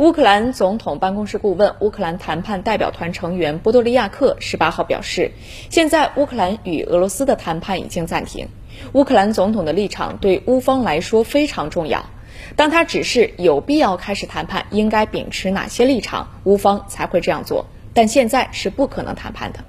乌克兰总统办公室顾问乌克兰谈判代表团成员波多利亚克十八号表示现在乌克兰与俄罗斯的谈判已经暂停。乌克兰总统的立场对乌方来说非常重要。当他指示有必要开始谈判应该秉持哪些立场乌方才会这样做。但现在是不可能谈判的。